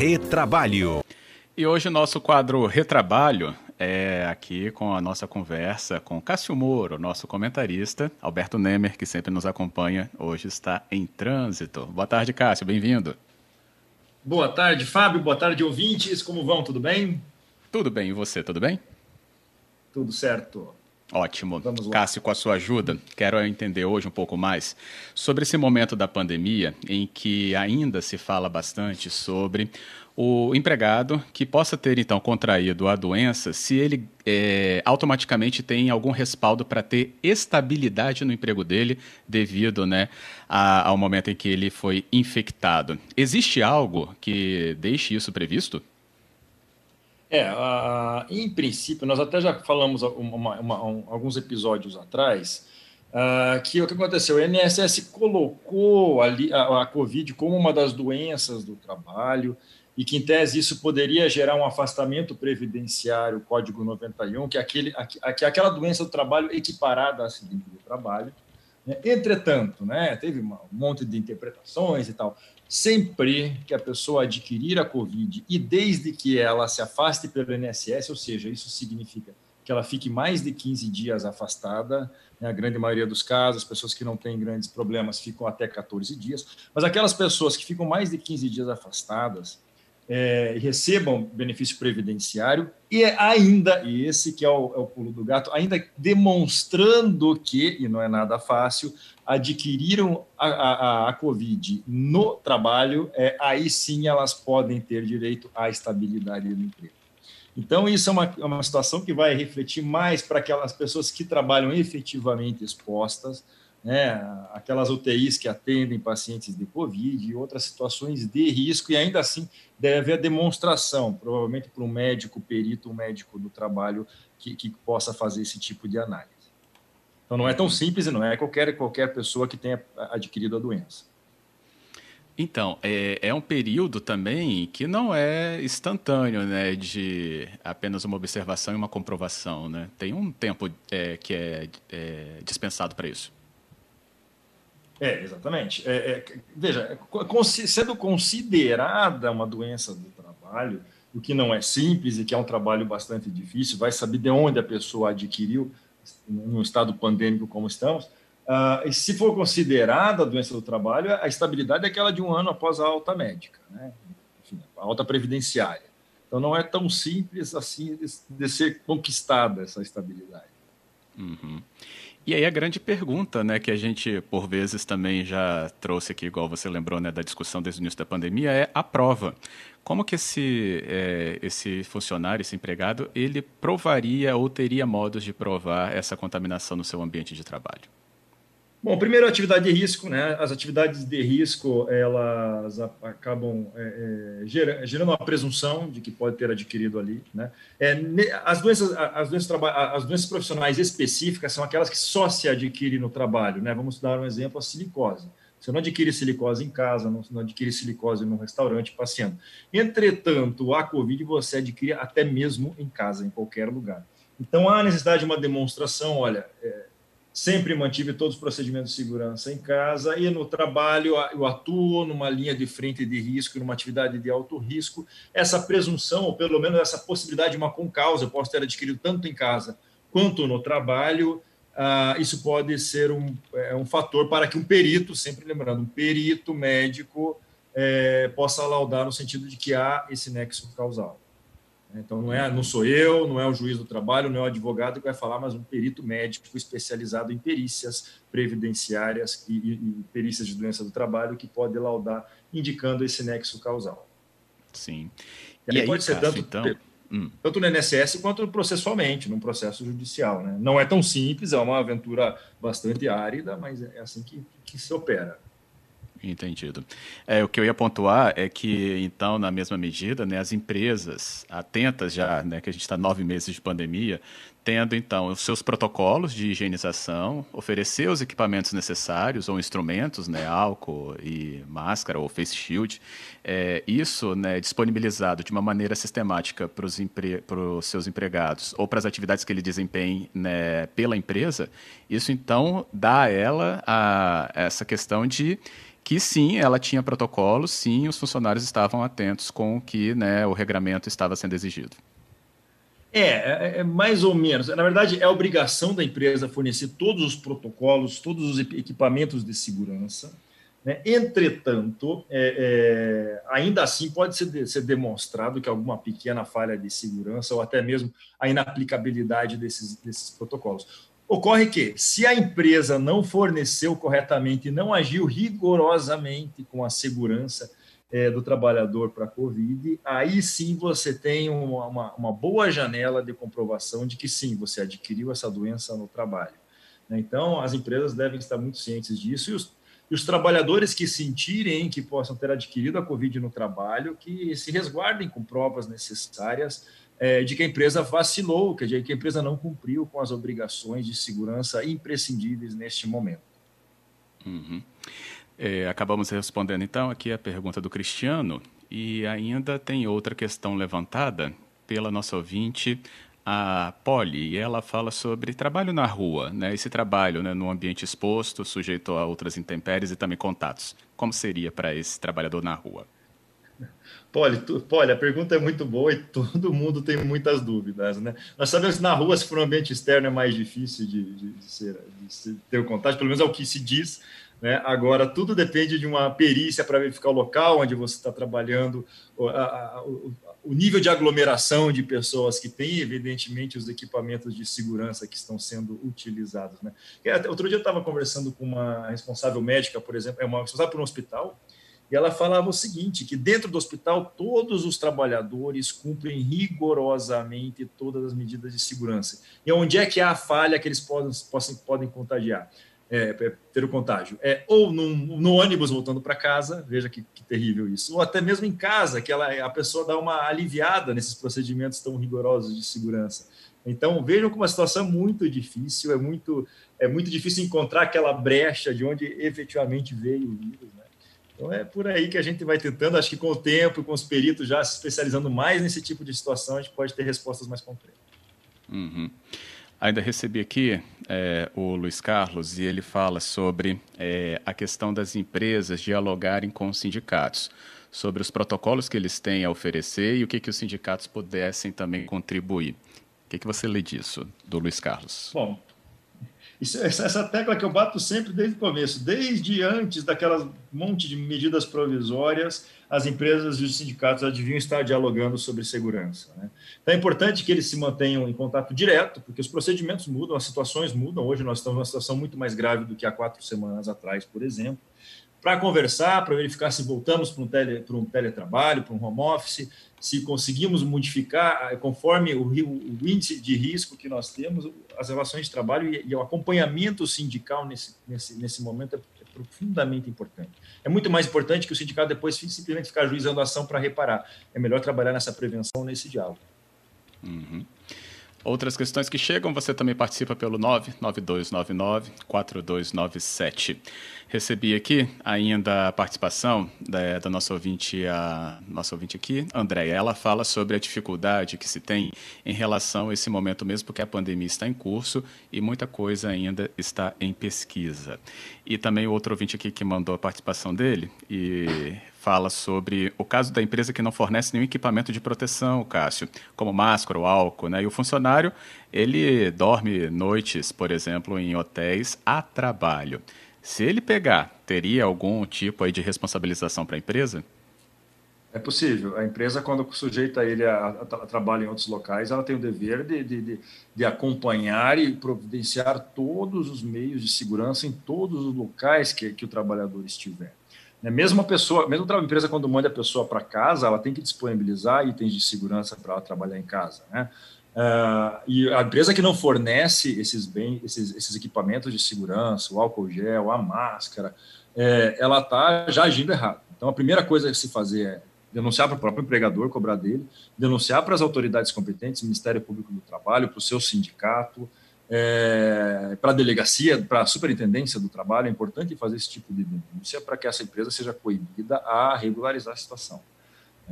Retrabalho. E hoje o nosso quadro Retrabalho é aqui com a nossa conversa com Cássio Moro, nosso comentarista, Alberto Nemer, que sempre nos acompanha, hoje está em trânsito. Boa tarde, Cássio, bem-vindo. Boa tarde, Fábio, boa tarde, ouvintes, como vão, tudo bem? Tudo bem, e você, tudo bem? Tudo certo. Ótimo. Cássio, com a sua ajuda, quero entender hoje um pouco mais sobre esse momento da pandemia em que ainda se fala bastante sobre o empregado que possa ter, então, contraído a doença, se ele é, automaticamente tem algum respaldo para ter estabilidade no emprego dele devido né, a, ao momento em que ele foi infectado. Existe algo que deixe isso previsto? É, uh, em princípio, nós até já falamos uma, uma, um, alguns episódios atrás uh, que o que aconteceu? O INSS colocou ali a, a, Covid como uma das doenças do trabalho e que, em tese, isso poderia gerar um afastamento previdenciário, Código 91, que é, aquele, a, que é aquela doença do trabalho equiparada a acidente do trabalho. Né? Entretanto, né, teve um monte de interpretações e tal sempre que a pessoa adquirir a Covid e desde que ela se afaste pelo INSS, ou seja, isso significa que ela fique mais de 15 dias afastada, né, a grande maioria dos casos, as pessoas que não têm grandes problemas ficam até 14 dias, mas aquelas pessoas que ficam mais de 15 dias afastadas, é, recebam benefício previdenciário e ainda, e esse que é o, é o pulo do gato, ainda demonstrando que, e não é nada fácil, adquiriram a, a, a Covid no trabalho, é, aí sim elas podem ter direito à estabilidade do emprego. Então, isso é uma, é uma situação que vai refletir mais para aquelas pessoas que trabalham efetivamente expostas, né, aquelas UTIs que atendem pacientes de Covid e outras situações de risco, e ainda assim deve haver demonstração, provavelmente para um médico, perito, um médico do trabalho que, que possa fazer esse tipo de análise. Então não é tão simples e não é qualquer, qualquer pessoa que tenha adquirido a doença. Então, é, é, um período também que não é instantâneo, né, de apenas uma observação e uma comprovação, né? Tem um tempo é, que é, é dispensado para isso. É, exatamente. É, é, veja, sendo considerada uma doença do trabalho, o que não é simples e que é um trabalho bastante difícil, vai saber de onde a pessoa adquiriu, num estado pandêmico como estamos. Uh, e se for considerada a doença do trabalho, a estabilidade é aquela de um ano após a alta médica, né? Enfim, a alta previdenciária. Então não é tão simples assim de, de ser conquistada essa estabilidade. Uhum. E aí a grande pergunta, né, que a gente por vezes também já trouxe aqui, igual você lembrou, né, da discussão desde o início da pandemia, é a prova. Como que esse, é, esse funcionário, esse empregado, ele provaria ou teria modos de provar essa contaminação no seu ambiente de trabalho? Bom, primeiro, atividade de risco, né? As atividades de risco, elas acabam é, é, gerando uma presunção de que pode ter adquirido ali, né? É, as, doenças, as, doenças, as doenças profissionais específicas são aquelas que só se adquirem no trabalho, né? Vamos dar um exemplo, a silicose. Você não adquire silicose em casa, não, não adquire silicose num restaurante passeando. Entretanto, a Covid você adquire até mesmo em casa, em qualquer lugar. Então, há necessidade de uma demonstração, olha, é, sempre mantive todos os procedimentos de segurança em casa e no trabalho eu atuo numa linha de frente de risco, numa atividade de alto risco. Essa presunção, ou pelo menos essa possibilidade de uma concausa, eu posso ter adquirido tanto em casa quanto no trabalho, uh, isso pode ser um, é, um fator para que um perito, sempre lembrando, um perito médico é, possa laudar no sentido de que há esse nexo causal. Então, não, é, não sou eu, não é o juiz do trabalho, não é o advogado que vai falar, mas um perito médico especializado em perícias previdenciárias e, e, e perícias de doença do trabalho que pode laudar, indicando esse nexo causal. Sim. E, e aí, pode ser tanto, então? hum. tanto no INSS quanto processualmente, num processo judicial. Né? Não é tão simples, é uma aventura bastante árida, mas é assim que, que se opera. Entendido. É, o que eu ia pontuar é que, então, na mesma medida, né, as empresas atentas já, né, que a gente está nove meses de pandemia, tendo, então, os seus protocolos de higienização, oferecer os equipamentos necessários ou instrumentos, né, álcool e máscara ou face shield, é, isso né, disponibilizado de uma maneira sistemática para os empre seus empregados ou para as atividades que ele desempenhe né, pela empresa, isso, então, dá a ela a, essa questão de que sim, ela tinha protocolos, sim, os funcionários estavam atentos com o que né, o regramento estava sendo exigido. É, é, é, mais ou menos. Na verdade, é obrigação da empresa fornecer todos os protocolos, todos os equipamentos de segurança. Né? Entretanto, é, é, ainda assim pode ser, ser, demonstrado que alguma pequena falha de segurança ou até mesmo a inaplicabilidade desses, desses protocolos. Ocorre que, se a empresa não forneceu corretamente, não agiu rigorosamente com a segurança é, do trabalhador para a Covid, aí sim você tem uma, uma, uma, boa janela de comprovação de que sim, você adquiriu essa doença no trabalho. Né? Então, as empresas devem estar muito cientes disso e os, e os trabalhadores que sentirem que possam ter adquirido a Covid no trabalho, que se resguardem com provas necessárias é, de que a empresa vacilou, que a empresa não cumpriu com as obrigações de segurança imprescindíveis neste momento. Uhum. É, acabamos respondendo então aqui a pergunta do Cristiano e ainda tem outra questão levantada pela nossa ouvinte, a Polly, e ela fala sobre trabalho na rua, né? Esse trabalho né, no ambiente exposto, sujeito a outras intempéries e também contatos. Como seria para esse trabalhador na rua? Polly, tu, Polly, a pergunta é muito boa e todo mundo tem muitas dúvidas, né? Nós sabemos que na rua, se for um ambiente externo, é mais difícil de, de, ser, de ter o contato, pelo menos é o que se diz, né? Agora, tudo depende de uma perícia para verificar o local onde você está trabalhando, o, a, o, nível de aglomeração de pessoas que tem, evidentemente, os equipamentos de segurança que estão sendo utilizados. Né? Outro dia eu estava conversando com uma responsável médica, por exemplo, é uma responsável por um hospital, e ela falava o seguinte, que dentro do hospital todos os trabalhadores cumprem rigorosamente todas as medidas de segurança. E onde é que há a falha que eles podem, possam, podem contagiar? é, é, ter o contágio. É, ou num, no ônibus voltando para casa, veja que, que, terrível isso, ou até mesmo em casa, que ela, a pessoa dá uma aliviada nesses procedimentos tão rigorosos de segurança. Então, vejam como a situação é muito difícil, é muito, é muito difícil encontrar aquela brecha de onde efetivamente veio o vírus. Né? Então, é por aí que a gente vai tentando, acho que com o tempo, com os peritos já se especializando mais nesse tipo de situação, a gente pode ter respostas mais concretas. Uhum. Ainda recebi aqui é, o Luiz Carlos e ele fala sobre é, a questão das empresas dialogarem com os sindicatos, sobre os protocolos que eles têm a oferecer e o que, que os sindicatos pudessem também contribuir. O que, que você lê disso, do Luiz Carlos? Bom, isso, essa tecla que eu bato sempre desde o começo, desde antes daquelas monte de medidas provisórias, as empresas e os sindicatos deviam estar dialogando sobre segurança. Né? Então é importante que eles se mantenham em contato direto, porque os procedimentos mudam, as situações mudam. Hoje nós estamos numa situação muito mais grave do que há quatro semanas atrás, por exemplo para conversar, para verificar se voltamos para um, tele, para um teletrabalho, para um home office, se conseguimos modificar, conforme o, o, índice de risco que nós temos, as relações de trabalho e, e o acompanhamento sindical nesse, nesse, nesse momento é, é, profundamente importante. É muito mais importante que o sindicato depois simplesmente ficar juizando a ação para reparar. É melhor trabalhar nessa prevenção, nesse diálogo. Uhum. Outras questões que chegam, você também participa pelo 99299-4297. Recebi aqui ainda a participação da, da, nossa ouvinte, a nossa ouvinte aqui, Andréia. Ela fala sobre a dificuldade que se tem em relação a esse momento mesmo, porque a pandemia está em curso e muita coisa ainda está em pesquisa. E também o outro ouvinte aqui que mandou a participação dele e fala sobre o caso da empresa que não fornece nenhum equipamento de proteção, Cássio, como máscara ou álcool, né? E o funcionário, ele dorme noites, por exemplo, em hotéis a trabalho. Se ele pegar, teria algum tipo aí de responsabilização para a empresa? É possível. A empresa, quando sujeita ele a, a, a, trabalho em outros locais, ela tem o dever de, de, de, de, acompanhar e providenciar todos os meios de segurança em todos os locais que, que o trabalhador estiver. Mesmo a pessoa, mesmo a empresa quando manda a pessoa para casa, ela tem que disponibilizar itens de segurança para ela trabalhar em casa, né? Uh, e a empresa que não fornece esses bens, esses, esses, equipamentos de segurança, o álcool gel, a máscara, é, ela está já agindo errado. Então, a primeira coisa a se fazer é denunciar para o próprio empregador, cobrar dele, denunciar para as autoridades competentes, Ministério Público do Trabalho, para o seu sindicato, é, para a delegacia, para a superintendência do trabalho, é importante fazer esse tipo de denúncia para que essa empresa seja coibida a regularizar a situação.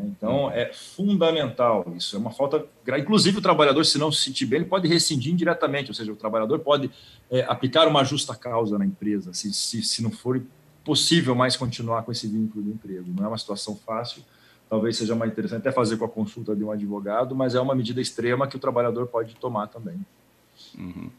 Então, é fundamental isso. É uma falta. Inclusive, o trabalhador, se não se sentir bem, ele pode rescindir indiretamente, ou seja, o trabalhador pode é, aplicar uma justa causa na empresa, se, se, se não for possível mais continuar com esse vínculo de emprego. Não é uma situação fácil, talvez seja mais interessante até fazer com a consulta de um advogado, mas é uma medida extrema que o trabalhador pode tomar também. Uhum.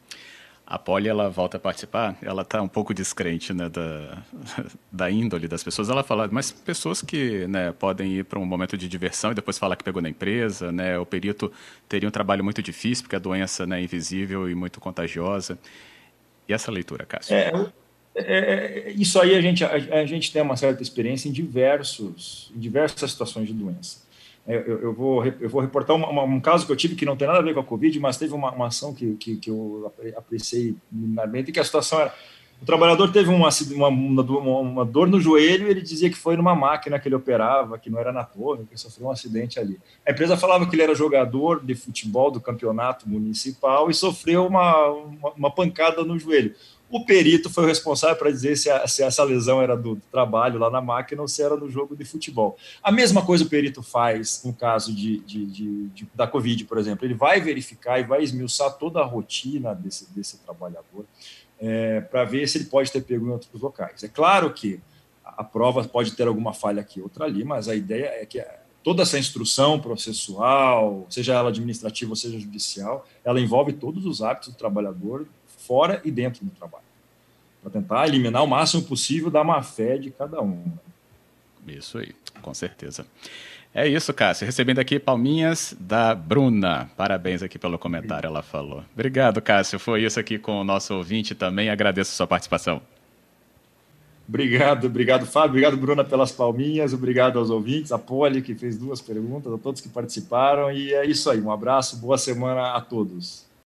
A Polly, ela volta a participar, ela está um pouco descrente né, da, da índole das pessoas. Ela fala, mas pessoas que né, podem ir para um momento de diversão e depois falar que pegou na empresa, né, o perito teria um trabalho muito difícil, porque a doença né, é invisível e muito contagiosa. E essa leitura, Cássio? É, é, isso aí a gente, a, a, gente tem uma certa experiência em, diversos, em diversas situações de doença. Eu, eu, vou, eu vou reportar um caso que eu tive que não tem nada a ver com a Covid, mas teve uma, uma ação que, que, que eu apreciei minimamente, que a situação era o trabalhador teve uma, uma, dor no joelho e ele dizia que foi numa máquina que ele operava, que não era na torre, que sofreu um acidente ali. A empresa falava que ele era jogador de futebol do campeonato municipal e sofreu uma, uma pancada no joelho. O perito foi o responsável para dizer se, a, se, essa lesão era do trabalho lá na máquina ou se era no jogo de futebol. A mesma coisa o perito faz no caso de, de, de, da Covid, por exemplo. Ele vai verificar e vai esmiuçar toda a rotina desse, desse trabalhador é, para ver se ele pode ter pego em outros locais. É claro que a prova pode ter alguma falha aqui, outra ali, mas a ideia é que toda essa instrução processual, seja ela administrativa ou seja judicial, ela envolve todos os hábitos do trabalhador fora e dentro do trabalho, para tentar eliminar o máximo possível da má fé de cada um. Isso aí, com certeza. É isso, Cássio. Recebendo aqui palminhas da Bruna. Parabéns aqui pelo comentário, ela falou. Obrigado, Cássio. Foi isso aqui com o nosso ouvinte também. Agradeço a sua participação. Obrigado, obrigado, Fábio. Obrigado, Bruna, pelas palminhas. Obrigado aos ouvintes, a Poli, que fez duas perguntas, a todos que participaram. E é isso aí. Um abraço, boa semana a todos.